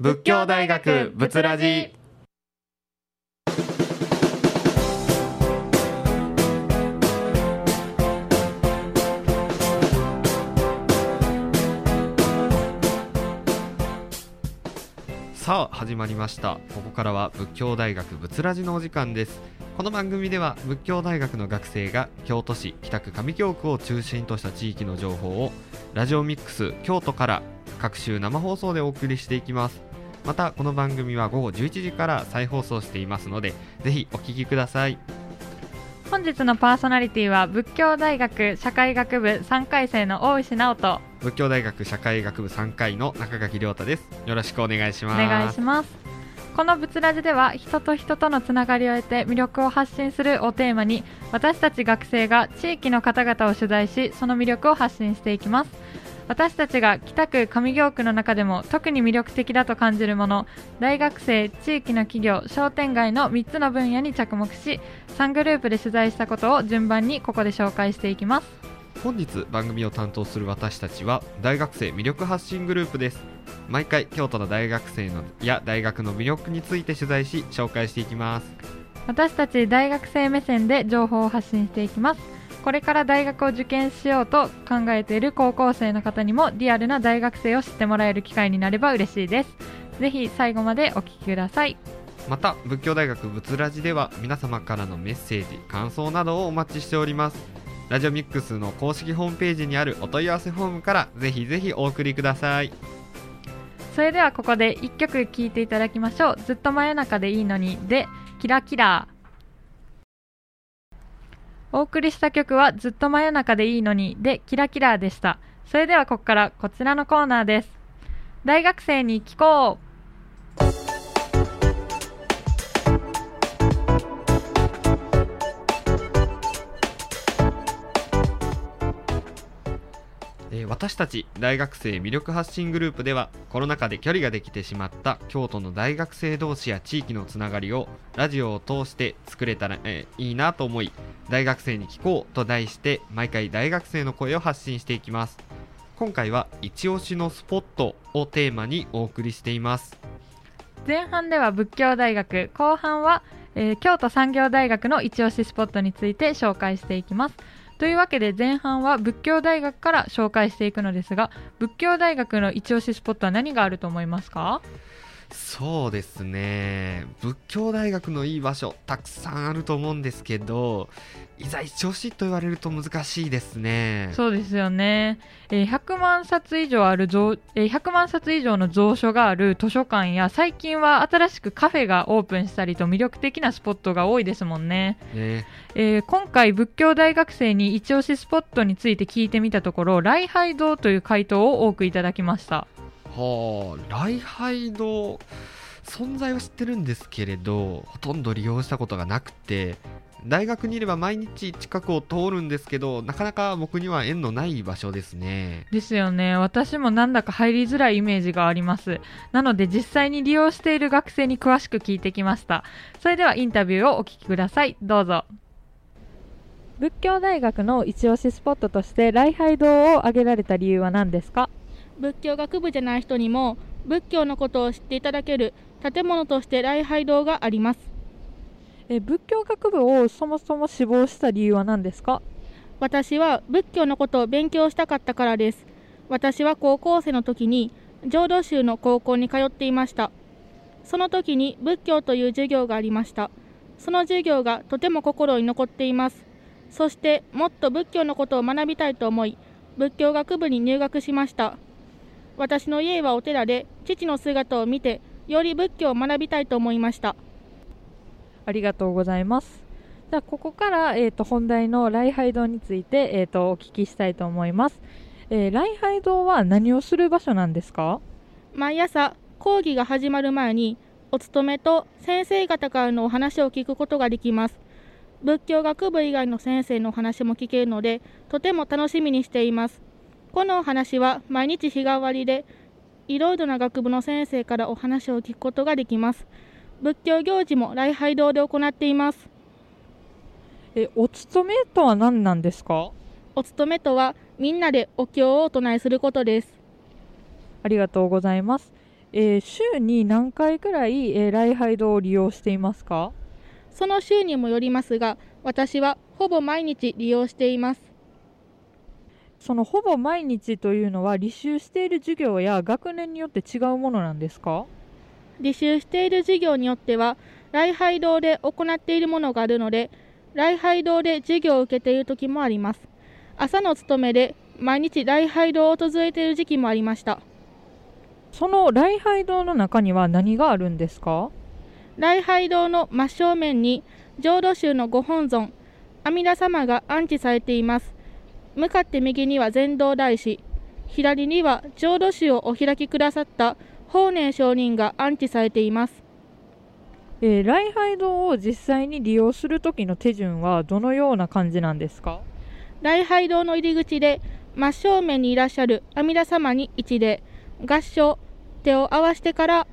仏教大学仏ラジ。さあ始まりました。ここからは仏教大学仏ラジのお時間です。この番組では仏教大学の学生が京都市北区上京区を中心とした地域の情報をラジオミックス京都から各週生放送でお送りしていきます。またこの番組は午後11時から再放送していますのでぜひお聞きください。本日のパーソナリティは仏教大学社会学部3回生の大石直人。仏教大学社会学部3回の中垣亮太です。よろしくお願いしおます。願いします。この仏ラジでは人と人とのつながりを得て魅力を発信するをテーマに私たち学生が地域の方々を取材しその魅力を発信していきます私たちが北区上京区の中でも特に魅力的だと感じるもの大学生地域の企業商店街の3つの分野に着目し3グループで取材したことを順番にここで紹介していきます。本日番組を担当する私たちは大学生魅力発信グループです。毎回京都の大学生のや大学の魅力について取材し紹介していきます。私たち大学生目線で情報を発信していきますこれから大学を受験しようと考えている高校生の方にもリアルな大学生を知ってもらえる機会になれば嬉しいです。ぜひ最後までお聞きください。また仏教大学仏ラジでは皆様からのメッセージ感想などをお待ちしております。ラジオミックスの公式ホームページにあるお問い合わせフォームからぜひぜひお送りください。それではここで1曲聴いていただきましょう。ずっと真夜中でいいのにでキラキラお送りした曲はずっと真夜中でいいのにでキラキラでした。それではここからこちらのコーナーです。大学生に聞こう。え私たち大学生魅力発信グループではコロナ禍で距離ができてしまった京都の大学生同士や地域のつながりをラジオを通して作れたら、えーいいなと思い大学生に聞こうと題して毎回大学生の声を発信していきます。今回は一押しのスポットをテーマにお送りしています。前半では仏教大学後半は、えー京都産業大学の一押しスポットについて紹介していきます。というわけで前半は仏教大学から紹介していくのですが仏教大学の一押しスポットは何があると思いますか？そうですね。仏教大学のいい場所たくさんあると思うんですけどいざ一押しと言われると難しいですね。そうですよね、えー100万冊以上ある蔵、えー100万冊以上の蔵書がある図書館や最近は新しくカフェがオープンしたりと魅力的なスポットが多いですもんね。ねえー今回仏教大学生に一押しスポットについて聞いてみたところ礼拝堂という回答を多くいただきましたはあ礼拝堂存在は知ってるんですけれどほとんど利用したことがなくて大学にいれば毎日近くを通るんですけどなかなか僕には縁のない場所ですね。ですよね。私もなんだか入りづらいイメージがあります。なので実際に利用している学生に詳しく聞いてきました。それではインタビューをお聞きください。どうぞ。仏教大学の一押しスポットとして礼拝堂を挙げられた理由は何ですか？仏教学部じゃない人にも仏教のことを知っていただける建物として礼拝堂があります。え仏教学部をそもそも志望した理由は何ですか？私は仏教のことを勉強したかったからです。私は高校生の時に浄土宗の高校に通っていました。その時に仏教という授業がありました。その授業がとても心に残っています。そしてもっと仏教のことを学びたいと思い仏教学部に入学しました私の家はお寺で父の姿を見てより仏教を学びたいと思いました。ありがとうございます。じゃあここから、えー、と本題の礼拝堂について、えー、とお聞きしたいと思います、えー礼拝堂は何をする場所なんですか？毎朝講義が始まる前にお勤めと先生方からのお話を聞くことができます。仏教学部以外の先生のお話も聞けるのでとても楽しみにしていますこのお話は毎日日替わりでいろいろな学部の先生からお話を聞くことができます。仏教行事も礼拝堂で行っています。えお勤めとは何なんですか？お勤めとはみんなでお経をお唱えすることです。ありがとうございます。えー週に何回くらい、えー、礼拝堂を利用していますか？その週にもよりますが、私はほぼ毎日利用しています。そのほぼ毎日というのは履修している授業や学年によって違うものなんですか？履修している授業によっては、礼拝堂で行っているものがあるので、礼拝堂で授業を受けている時もあります。朝の勤めで毎日礼拝堂を訪れている時期もありました。その礼拝堂の中には何があるんですか？礼拝堂の真正面に浄土宗のご本尊阿弥陀様が安置されています向かって右には禅道大師。左には浄土宗をお開きくださった。法然上人が安置されています。えー礼拝堂を実際に利用する時の手順はどのような感じなんですか？礼拝堂の入り口で真正面にいらっしゃる。阿弥陀様に一礼。合掌手を合わせてから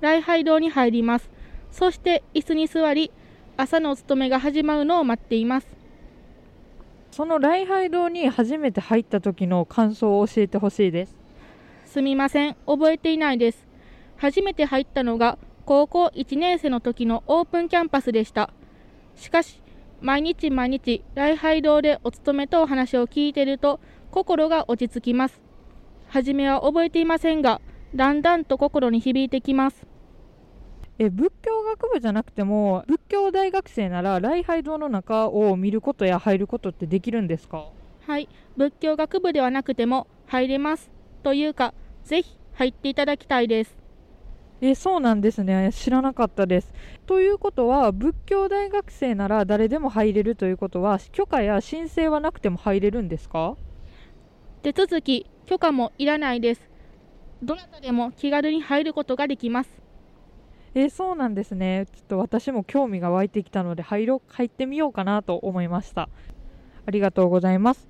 礼拝堂に入ります。そして椅子に座り朝のお勤めが始まるのを待っていますその礼拝堂に初めて入った時の感想を教えてほしいですすみません、覚えていないです。初めて入ったのが高校1年生の時のオープンキャンパスでした。しかし、毎日毎日礼拝堂でお勤めとお話を聞いていると心が落ち着きます。初めは覚えていませんが、だんだんと心に響いてきます。え仏教学部じゃなくても仏教大学生なら礼拝堂の中を見ることや入ることってできるんですか？はい、仏教学部ではなくても入れます。というか、ぜひ入っていただきたいです。えそうなんですね知らなかったですということは仏教大学生なら誰でも入れるということは許可や申請はなくても入れるんですか？手続き、許可もいらないです。どなたでも気軽に入ることができます。えーそうなんですねちょっと私も興味が湧いてきたので入ろ入ってみようかなと思いましたありがとうございます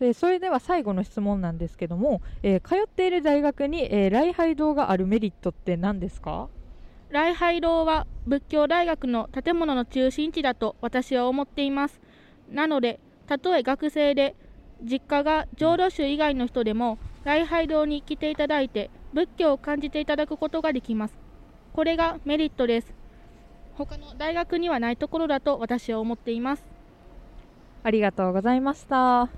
えーそれでは最後の質問なんですけども、えー通っている大学に、えー礼拝堂があるメリットって何ですか？礼拝堂は仏教大学の建物の中心地だと私は思っています。なので、たとえ学生で実家が浄土宗以外の人でも礼拝堂に来ていただいて仏教を感じていただくことができます。これがメリットです。他の大学にはないところだと私は思っています。ありがとうございました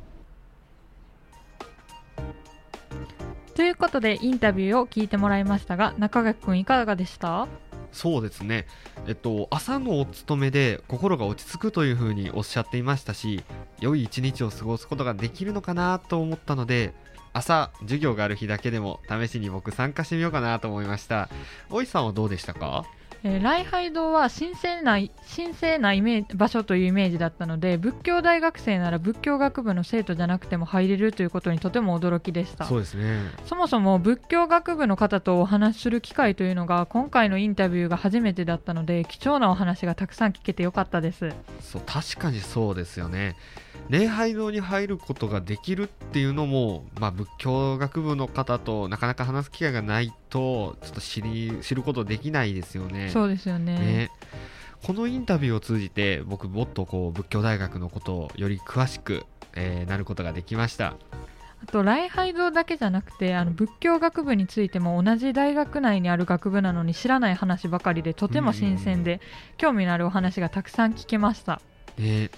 ということでインタビューを聞いてもらいましたが中垣君いかがでした？そうですね、えっと、朝のお勤めで心が落ち着くというふうにおっしゃっていましたし良い一日を過ごすことができるのかなと思ったので朝授業がある日だけでも試しに僕参加してみようかなと思いました。おいさんはどうでしたか？えー礼拝堂は神聖な神聖なイメージ場所というイメージだったので仏教大学生なら仏教学部の生徒じゃなくても入れるということにとても驚きでした。そうですね。そもそも仏教学部の方とお話しする機会というのが今回のインタビューが初めてだったので貴重なお話がたくさん聞けてよかったです。そう確かにそうですよね礼拝堂に入ることができるっていうのも、まあ、仏教学部の方となかなか話す機会がないとちょっと知り知ることできないですよね。そうですよね。ね。このインタビューを通じて僕もっとこう仏教大学のことをより詳しく、えーなることができました。あと礼拝堂だけじゃなくてあの仏教学部についても同じ大学内にある学部なのに知らない話ばかりでとても新鮮で興味のあるお話がたくさん聞けました。ね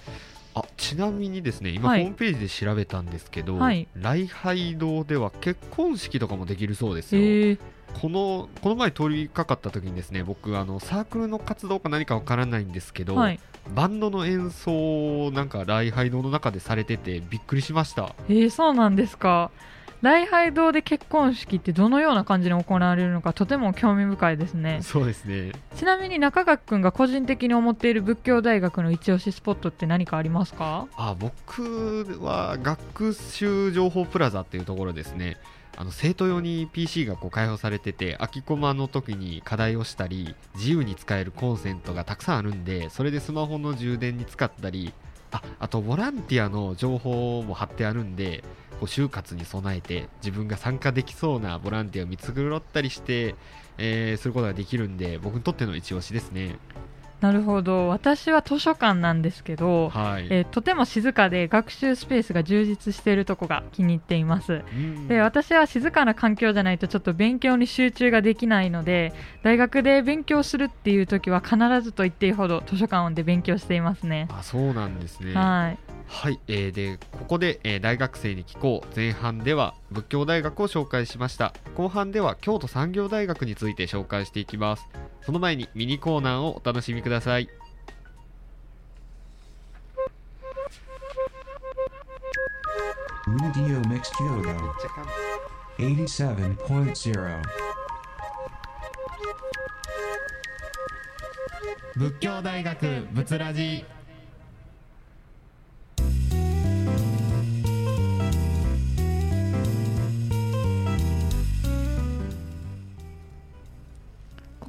あちなみにですね今、はい。ホームページで調べたんですけど、はい。礼拝堂では結婚式とかもできるそうですよ、えー、このこの前通りかかった時にですね僕あのサークルの活動か何かわからないんですけど、はい。バンドの演奏をなんか礼拝堂の中でされててびっくりしました。えー、そうなんですか礼拝堂で結婚式ってどのような感じで行われるのかとても興味深いですね。そうですね。ちなみに中垣君が個人的に思っている仏教大学の一押しスポットって何かありますか？あ僕は学習情報プラザっていうところですね。あの生徒用に PC がこう開放されてて空きコマの時に課題をしたり自由に使えるコンセントがたくさんあるんでそれでスマホの充電に使ったりああとボランティアの情報も貼ってあるんでこう就活に備えて自分が参加できそうなボランティアを見繕ったりして、えーすることができるんで僕にとっての一押しですね。なるほど。私は図書館なんですけど、はい、えーとても静かで学習スペースが充実しているとこが気に入っています。うん。で私は静かな環境じゃないとちょっと勉強に集中ができないので大学で勉強するっていう時は必ずと言っていいほど図書館で勉強していますね。あそうなんですね。はいはい、えーでここで、えー大学生に聞こう。前半では仏教大学を紹介しました。後半では京都産業大学について紹介していきます。その前にミニコーナーをお楽しみください。Radio Mixed Yoga 87.0. 仏教大学仏ラジ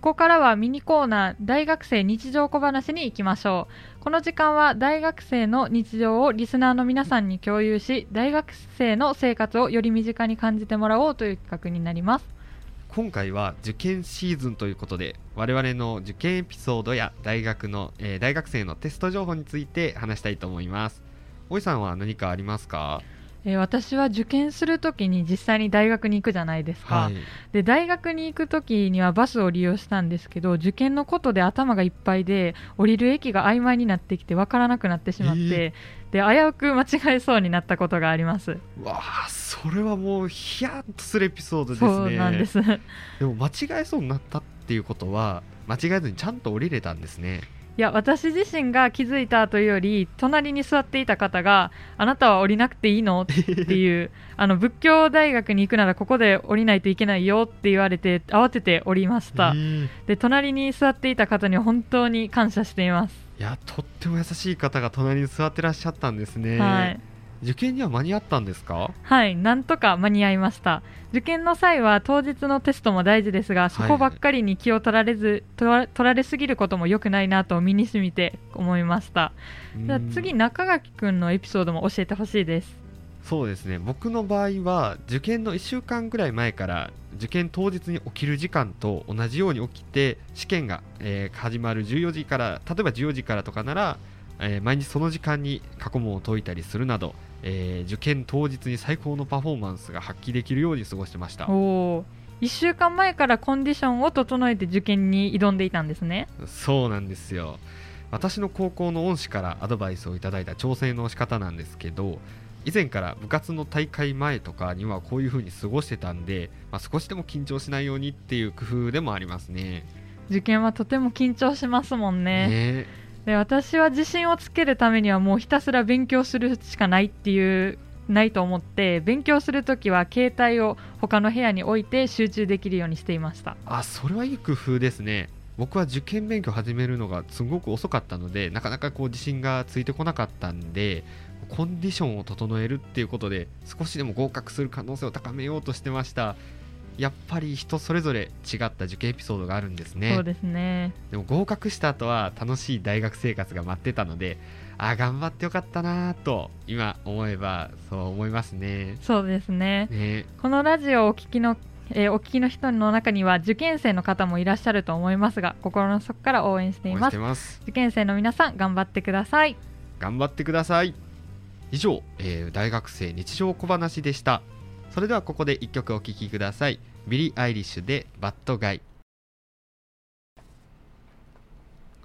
ここからはミニコーナー大学生日常小話に行きましょう。この時間は大学生の日常をリスナーの皆さんに共有し大学生の生活をより身近に感じてもらおうという企画になります。今回は受験シーズンということで我々の受験エピソードや大学の、えー大学生のテスト情報について話したいと思います。おいさんは何かありますか？えー私は受験するときに実際に大学に行くじゃないですか、はい。で大学に行くときにはバスを利用したんですけど受験のことで頭がいっぱいで降りる駅が曖昧になってきて分からなくなってしまって、で危うく間違えそうになったことがあります。うわあそれはもうヒヤッとするエピソードですね。そうなんです。でも間違えそうになったっていうことは間違えずにちゃんと降りれたんですねいや私自身が気づいたというより隣に座っていた方があなたは降りなくていいの？っていう あの仏教大学に行くならここで降りないといけないよ？って言われて慌てて降りました、えーで隣に座っていた方には本当に感謝しています、いやとっても優しい方が隣に座ってらっしゃったんですね、はい受験には間に合ったんですか？はいなんとか間に合いました。受験の際は当日のテストも大事ですがそこばっかりに気を取られず、取ら取られすぎることも良くないなと身に染みて思いました。じゃあうん次中垣くんのエピソードも教えてほしいです。そうですね。僕の場合は受験の1週間ぐらい前から受験当日に起きる時間と同じように起きて試験が、えー始まる14時から例えば14時からとかなら、えー毎日その時間に過去問を解いたりするなど、えー受験当日に最高のパフォーマンスが発揮できるように過ごしてました。おお1週間前からコンディションを整えて受験に挑んでいたんですね。そうなんですよ。私の高校の恩師からアドバイスをいただいた調整の仕方なんですけど以前から部活の大会前とかにはこういう風に過ごしてたんで、まあ、少しでも緊張しないようにっていう工夫でもありますね。受験はとても緊張しますもんね。ねで私は自信をつけるためにはもうひたすら勉強するしかないっていうないと思って勉強するときは携帯を他の部屋に置いて集中できるようにしていましたあそれはいい工夫ですね。僕は受験勉強始めるのがすごく遅かったのでなかなかこう自信がついてこなかったんでコンディションを整えるっていうことで少しでも合格する可能性を高めようとしてましたやっぱり人それぞれ違った受験エピソードがあるんですね。そうですね。でも合格した後は楽しい大学生活が待ってたのであー頑張ってよかったなーと今思えばそう思いますね。そうですね。ね。このラジオをお聞きの、えーお聞きの人の中には受験生の方もいらっしゃると思いますが心の底から応援しています。受験生の皆さん頑張ってください。頑張ってください。以上、えー大学生日常小話でしたそれではここで1曲お聴きください。ビリー・アイリッシュで bad guy。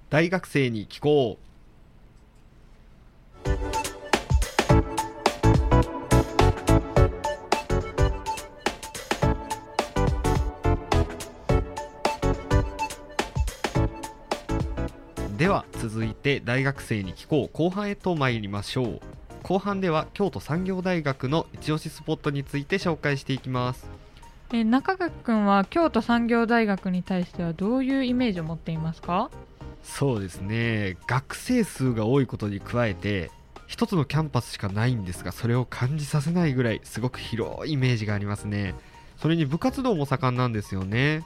大学生に聞こう。では続いて大学生に聞こう。後半へと参りましょう。後半では京都産業大学の一押しスポットについて紹介していきます。えー中垣君は京都産業大学に対してはどういうイメージを持っていますか？そうですね。学生数が多いことに加えて一つのキャンパスしかないんですがそれを感じさせないぐらいすごく広いイメージがありますね。それに部活動も盛んなんですよね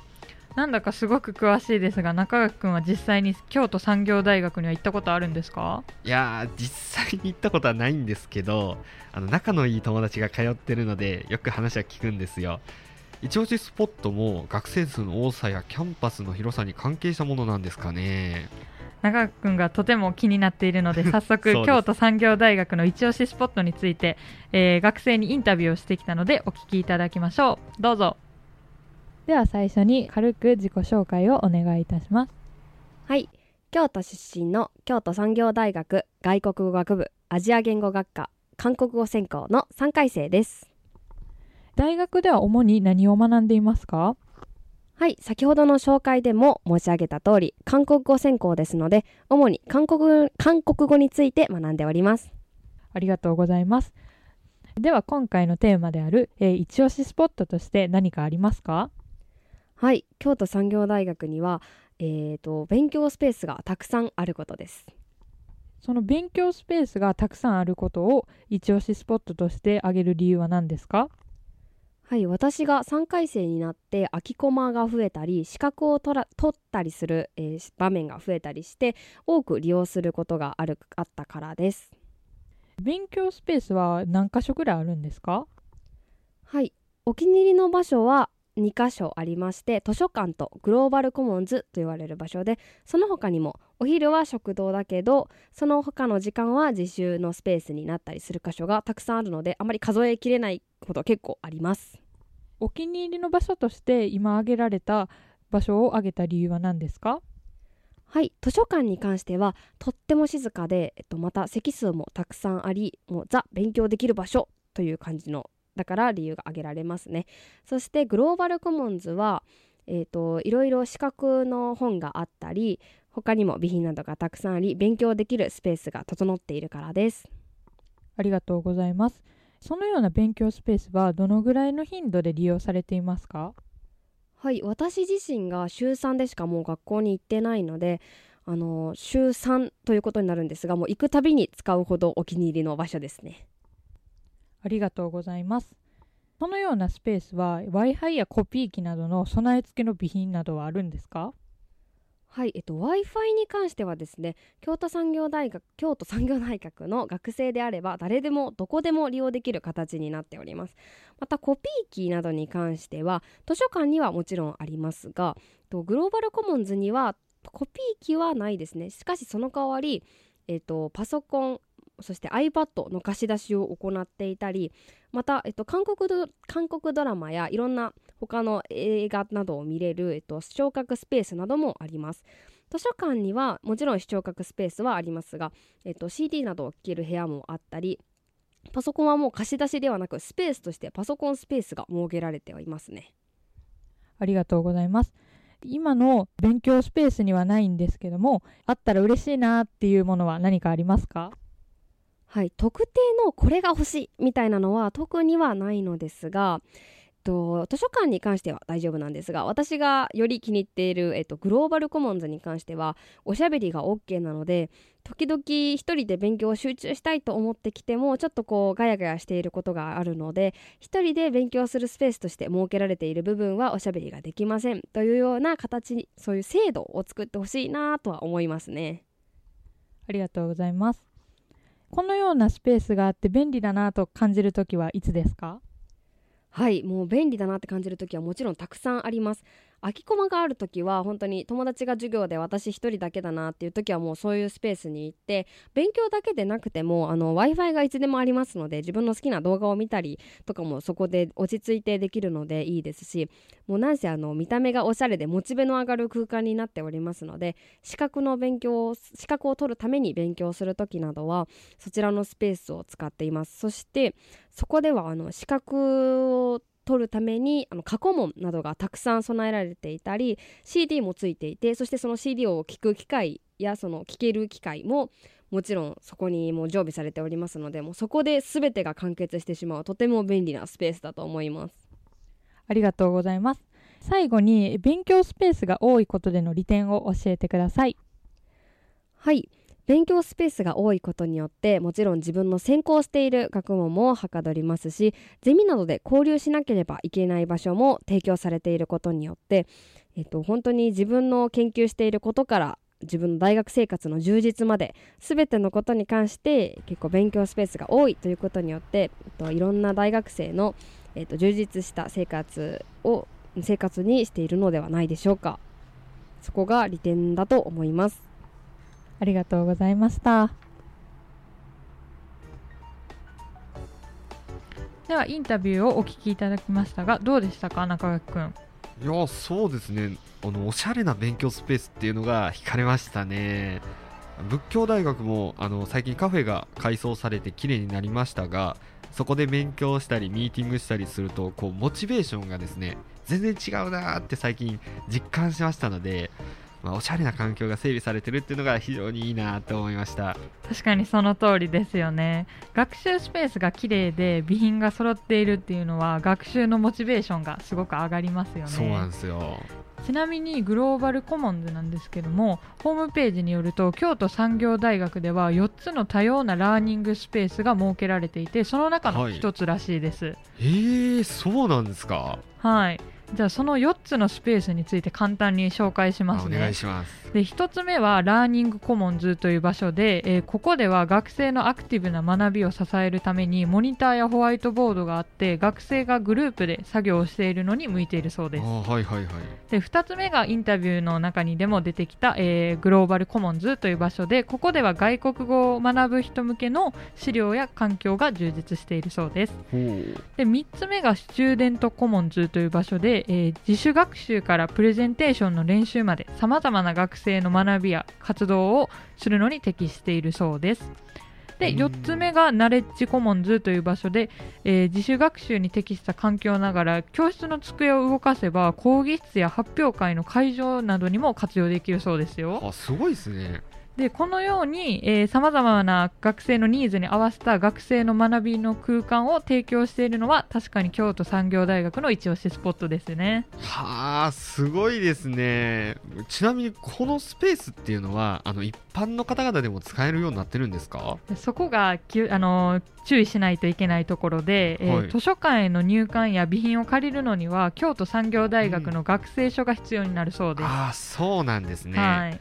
なんだかすごく詳しいですが中垣君は実際に京都産業大学には行ったことあるんですか？いやー実際に行ったことはないんですけどあの仲のいい友達が通ってるのでよく話は聞くんですよ。一押しスポットも学生数の多さやキャンパスの広さに関係したものなんですかね。長くんがとても気になっているので 早速京都産業大学の一押しスポットについて、えー学生にインタビューをしてきたのでお聞きいただきましょう。どうぞでは最初に軽く自己紹介をお願いいたします。はい。京都出身の京都産業大学外国語学部アジア言語学科韓国語専攻の3回生です。大学では主に何を学んでいますか？はい。先ほどの紹介でも申し上げた通り韓国語専攻ですので主に韓国韓国語について学んでおります。ありがとうございます。では今回のテーマである、えー一押しスポットとして何かありますか？はい。京都産業大学にはえー、と勉強スペースがたくさんあることです。その勉強スペースがたくさんあることを一押しスポットとして挙げる理由は何ですか？はい。私が3回生になって空きコマが増えたり資格を取ら取ったりする、えー場面が増えたりして多く利用することがあるあったからです。勉強スペースは何箇所ぐらいあるんですか？はい。お気に入りの場所は2箇所ありまして図書館とグローバルコモンズと言われる場所でその他にもお昼は食堂だけどその他の時間は自習のスペースになったりする箇所がたくさんあるのであまり数えきれないこと結構あります。お気に入りの場所として今挙げられた場所を挙げた理由は何ですか？はい図書館に関してはとっても静かで、えっと、また席数もたくさんありもうザ勉強できる場所という感じのだから理由が挙げられますね。そしてグローバルコモンズは、えっといろいろ資格の本があったり他にも備品などがたくさんあり勉強できるスペースが整っているからです。ありがとうございます。そのような勉強スペースはどのぐらいの頻度で利用されていますか？はい私自身が週3でしかもう学校に行ってないのであの週3ということになるんですがもう行くたびに使うほどお気に入りの場所ですねありがとうございます。そのようなスペースは Wi-Fi やコピー機などの備え付けの備品などはあるんですか？はい、えっと、Wi-Fi に関してはですね京都産業大学京都産業大学の学生であれば誰でもどこでも利用できる形になっております。またコピー機などに関しては図書館にはもちろんありますがとグローバルコモンズにはコピー機はないですね。しかしその代わり、えっと、パソコンそして iPad の貸し出しを行っていたりまた、えっと、韓国ド韓国ドラマやいろんな他の映画などを見れる、えっと、視聴覚スペースなどもあります。図書館にはもちろん視聴覚スペースはありますが、えっと、CD などを聴ける部屋もあったりパソコンはもう貸し出しではなくスペースとしてパソコンスペースが設けられてはいますね。ありがとうございます。今の勉強スペースにはないんですけどもあったら嬉しいなっていうものは何かありますか？はい、特定のこれが欲しいみたいなのは特にはないのですが、えっと、図書館に関しては大丈夫なんですが私がより気に入っている、えっと、グローバルコモンズに関してはおしゃべりが OK なので時々一人で勉強を集中したいと思ってきてもちょっとこうガヤガヤしていることがあるので一人で勉強するスペースとして設けられている部分はおしゃべりができませんというような形にそういう制度を作ってほしいなとは思いますね。ありがとうございますこのようなスペースがあって便利だなと感じるときはいつですか？はいもう便利だなって感じるときはもちろんたくさんあります。空きコマがある時は本当に友達が授業で私一人だけだなっていう時はもうそういうスペースに行って勉強だけでなくても w i f i がいつでもありますので自分の好きな動画を見たりとかもそこで落ち着いてできるのでいいですしもうなんせあの見た目がおしゃれでモチベの上がる空間になっておりますので資格の勉強を資格を取るために勉強する時などはそちらのスペースを使っています。そしてそこではあの資格を取るためにあの過去問などがたくさん備えられていたり CD もついていてそしてその CD を聴く機会やその聴ける機会ももちろんそこにもう常備されておりますのでもうそこで全てが完結してしまうとても便利なスペースだと思います。ありがとうございます。最後に勉強スペースが多いことでの利点を教えてください。はい勉強スペースが多いことによってもちろん自分の専攻している学問もはかどりますしゼミなどで交流しなければいけない場所も提供されていることによって、えっと、本当に自分の研究していることから自分の大学生活の充実まで全てのことに関して結構勉強スペースが多いということによって、えっと、いろんな大学生の、えっと、充実した生活を生活にしているのではないでしょうか。そこが利点だと思います。ありがとうございました。ではインタビューをお聞きいただきましたがどうでしたか中垣くん？いやそうですね。あのおしゃれな勉強スペースっていうのが 惹かれましたね。仏教大学もあの最近カフェが改装されて綺麗になりましたがそこで勉強したりミーティングしたりするとこうモチベーションがですね全然違うなーって最近実感しましたので、まあ、おしゃれな環境が整備されてるっていうのが非常にいいなと思いました。確かにその通りですよね。学習スペースが綺麗で備品が揃っているっていうのは学習のモチベーションがすごく上がりますよね。そうなんですよ。ちなみにグローバルコモンズなんですけどもホームページによると京都産業大学では4つの多様なラーニングスペースが設けられていてその中の1つらしいです。えー、そうなんですか？はいじゃあその4つのスペースについて簡単に紹介しますね。お願いします。で1つ目はラーニングコモンズという場所で、えーここでは学生のアクティブな学びを支えるためにモニターやホワイトボードがあって学生がグループで作業をしているのに向いているそうです。はいはいはい。で2つ目がインタビューの中にでも出てきた、えーグローバルコモンズという場所でここでは外国語を学ぶ人向けの資料や環境が充実しているそうです。で3つ目がスチューデントコモンズという場所で、えー自主学習からプレゼンテーションの練習までさまざまな学生の学びや活動をするのに適しているそうです。でうん。4つ目がナレッジコモンズという場所で、えー自主学習に適した環境ながら教室の机を動かせば講義室や発表会の会場などにも活用できるそうですよ。あすごいですねでこのようにさまざまな学生のニーズに合わせた学生の学びの空間を提供しているのは確かに京都産業大学の一押しスポットですね。はあすごいですね。ちなみにこのスペースっていうのはあの一般の方々でも使えるようになってるんですか？でそこがきゅあの注意しないといけないところで、えーはい。図書館への入館や備品を借りるのには京都産業大学の学生証が必要になるそうです、ああそうなんですね、はい、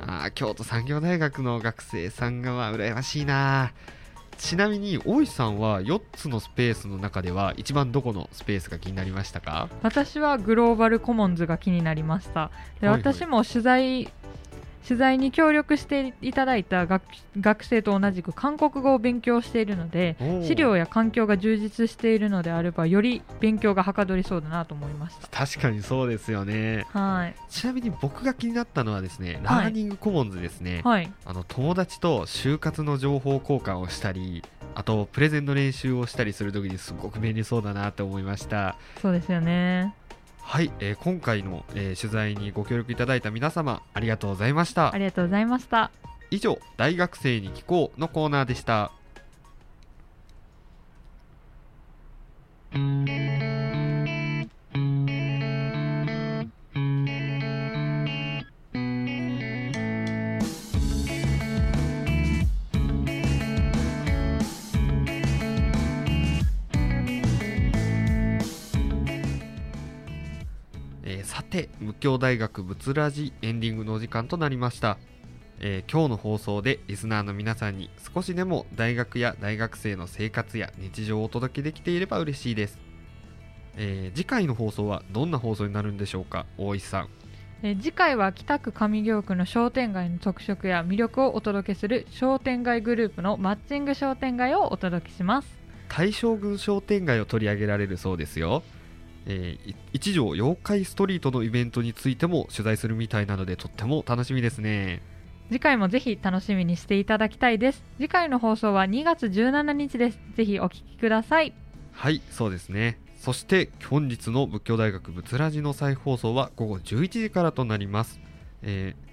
あー京都産業大学の学生さんがは羨ましいな。ちなみに大石さんは4つのスペースの中では一番どこのスペースが気になりましたか？私はグローバルコモンズが気になりました。で、はいはい。私も取材取材に協力していただいた学学生と同じく韓国語を勉強しているので資料や環境が充実しているのであればより勉強がはかどりそうだなと思いました。確かにそうですよね。はい。ちなみに僕が気になったのはですねラはい。ーニングコモンズですね、はい。あの友達と就活の情報交換をしたりあとプレゼンの練習をしたりするときにすごく便利そうだなと思いました。そうですよねはい、えー今回の、えー取材にご協力いただいた皆様ありがとうございました。ありがとうございました。以上大学生に聞こうのコーナーでしたさて仏教大学仏ラジエンディングのお時間となりました、えー今日の放送でリスナーの皆さんに少しでも大学や大学生の生活や日常をお届けできていれば嬉しいです、えー次回の放送はどんな放送になるんでしょうか？大石さん。えー次回は北区上京区の商店街の特色や魅力をお届けする商店街グループのマッチング商店街をお届けします。大将軍商店街を取り上げられるそうですよ、えーい一条妖怪ストリートのイベントについても取材するみたいなのでとっても楽しみですね。次回もぜひ楽しみにしていただきたいです。次回の放送は2月17日です。ぜひお聞きください。はいそうですね。そして本日の仏教大学仏ラジの再放送は午後11時からとなります、えー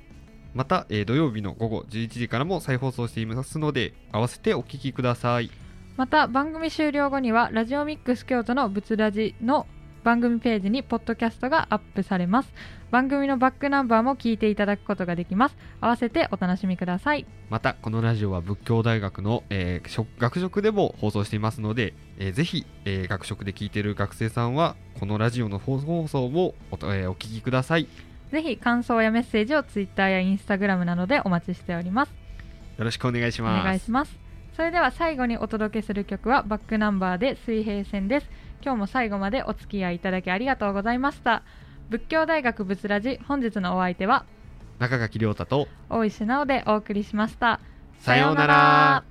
また、えー土曜日の午後11時からも再放送していますので合わせてお聞きください。また番組終了後にはラジオミックス京都のブツラジの番組ページにポッドキャストがアップされます。番組のバックナンバーも聞いていただくことができます。合わせてお楽しみください。またこのラジオは仏教大学の、えー食学食でも放送していますので、えーぜひ、えー学食で聞いている学生さんはこのラジオの放放送もお,、えーお聞きください。よぜひ感想やメッセージをツイッターやインスタグラムなどでお待ちしております。ろしくお願いしおます。願いします。それでは最後にお届けする曲はバックナンバーで水平線です今日も最後までお付き合いいただきありがとうございました。仏教大学仏ラジ本日のお相手は中垣亮太と大石直でお送りしました。さようなら